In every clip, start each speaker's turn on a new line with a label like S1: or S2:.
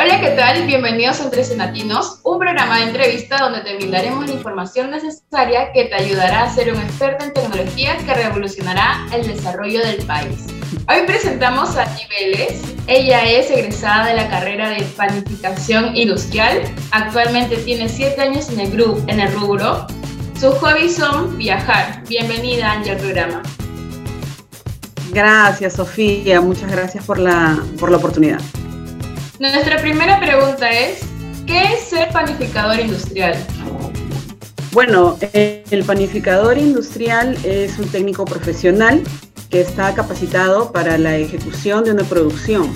S1: Hola, ¿qué tal? Bienvenidos a Entre Senatinos, un programa de entrevista donde te brindaremos la información necesaria que te ayudará a ser un experto en tecnología que revolucionará el desarrollo del país. Hoy presentamos a Niveles. Ella es egresada de la carrera de panificación industrial. Actualmente tiene 7 años en el, grupo, en el rubro. Sus hobbies son viajar. Bienvenida, Angie, al programa.
S2: Gracias, Sofía. Muchas gracias por la, por la oportunidad.
S1: Nuestra primera pregunta es, ¿qué es ser panificador industrial?
S2: Bueno, el panificador industrial es un técnico profesional que está capacitado para la ejecución de una producción,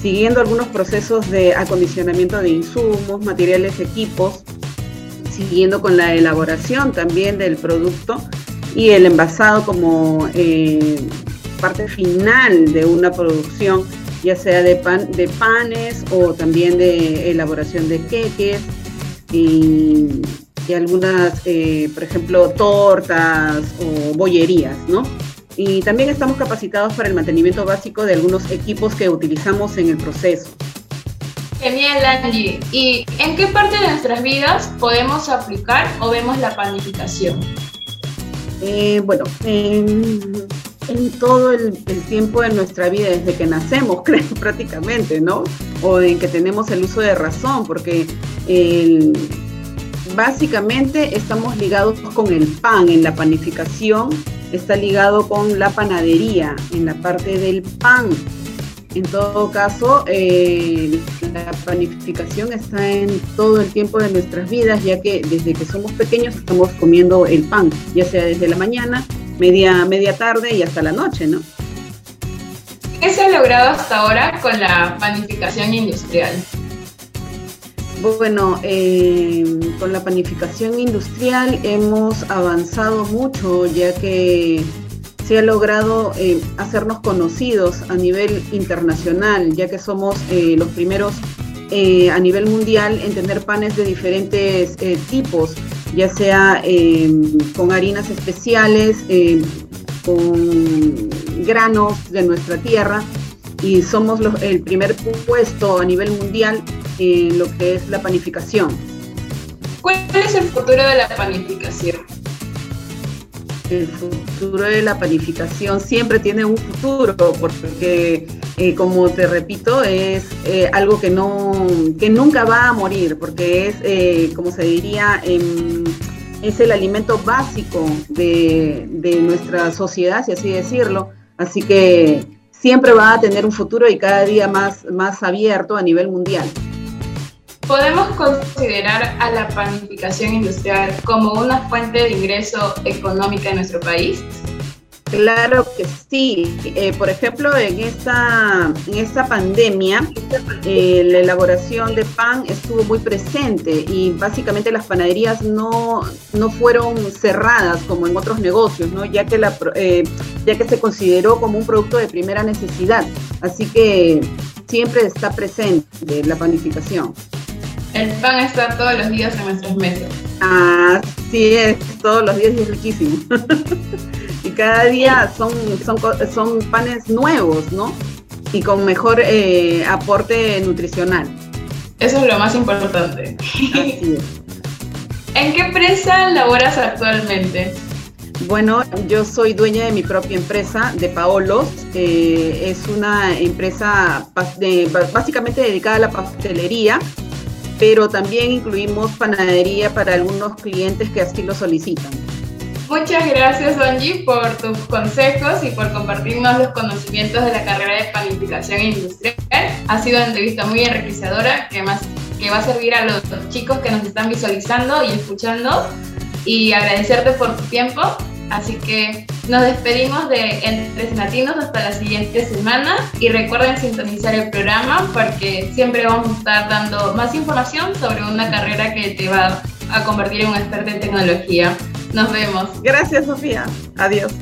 S2: siguiendo algunos procesos de acondicionamiento de insumos, materiales, equipos, siguiendo con la elaboración también del producto y el envasado como eh, parte final de una producción ya sea de, pan, de panes o también de elaboración de queques y, algunas, eh, por ejemplo, tortas o bollerías, ¿no? Y también estamos capacitados para el mantenimiento básico de algunos equipos que utilizamos en el proceso.
S1: Genial, Angie. ¿Y en qué parte de nuestras vidas podemos aplicar o vemos la panificación?
S2: Eh, bueno, en en todo el, tiempo de nuestra vida, desde que nacemos, creo, prácticamente, ¿no? O en que tenemos el uso de razón, porque básicamente estamos ligados con el pan, en la panificación, está ligado con la panadería, en la parte del pan. En todo caso, eh, la panificación está en todo el tiempo de nuestras vidas, ya que desde que somos pequeños estamos comiendo el pan, ya sea desde la mañana media, media tarde y hasta la noche, ¿no?
S1: ¿Qué se ha logrado hasta ahora con la panificación industrial?
S2: Bueno, eh, con la panificación industrial hemos avanzado mucho ya que se ha logrado eh, hacernos conocidos a nivel internacional, ya que somos eh, los primeros a nivel mundial en tener panes de diferentes tipos ya sea em, con harinas especiales, em, con granos de nuestra tierra y somos el primer puesto a nivel mundial en lo que es la panificación.
S1: ¿Cuál es el futuro de la panificación?
S2: El futuro de la panificación siempre tiene un futuro porque eh, como te repito, es eh, algo que, no, que nunca va a morir, porque es, eh, como se diría, es el alimento básico de, nuestra sociedad, si así decirlo. Así que siempre va a tener un futuro y cada día más, más abierto a nivel mundial.
S1: ¿Podemos considerar a la panificación industrial como una fuente de ingreso económica en nuestro país?
S2: Claro que sí. Eh, por ejemplo, en esta, en esta pandemia, eh, la elaboración de pan estuvo muy presente y básicamente las panaderías no, no fueron cerradas como en otros negocios, ¿no? ya, que eh, ya que se consideró como un producto de primera necesidad. Así que siempre está presente la panificación.
S1: El pan está todos los días en nuestras mesas.
S2: Así es, todos los días y es riquísimo. y cada día son, son, son panes nuevos, ¿no? Y con mejor eh, aporte nutricional.
S1: Eso es lo más importante.
S2: Así es.
S1: ¿En qué empresa laboras actualmente?
S2: Bueno, yo soy dueña de mi propia empresa, de Paolos. Eh, es una empresa básicamente dedicada a la pastelería, pero también incluimos panadería para algunos clientes que así lo solicitan.
S1: Muchas gracias, Angie, por tus consejos y por compartirnos los conocimientos de la carrera de panificación industrial. Ha sido una entrevista muy enriquecedora que, más, que va a servir a los, chicos que nos están visualizando y escuchando. Y agradecerte por tu tiempo. Así que nos despedimos de Entre Latinos hasta la siguiente semana y recuerden sintonizar el programa porque siempre vamos a estar dando más información sobre una carrera que te va a convertir en un experto en tecnología. Nos vemos.
S2: Gracias, Sofía. Adiós.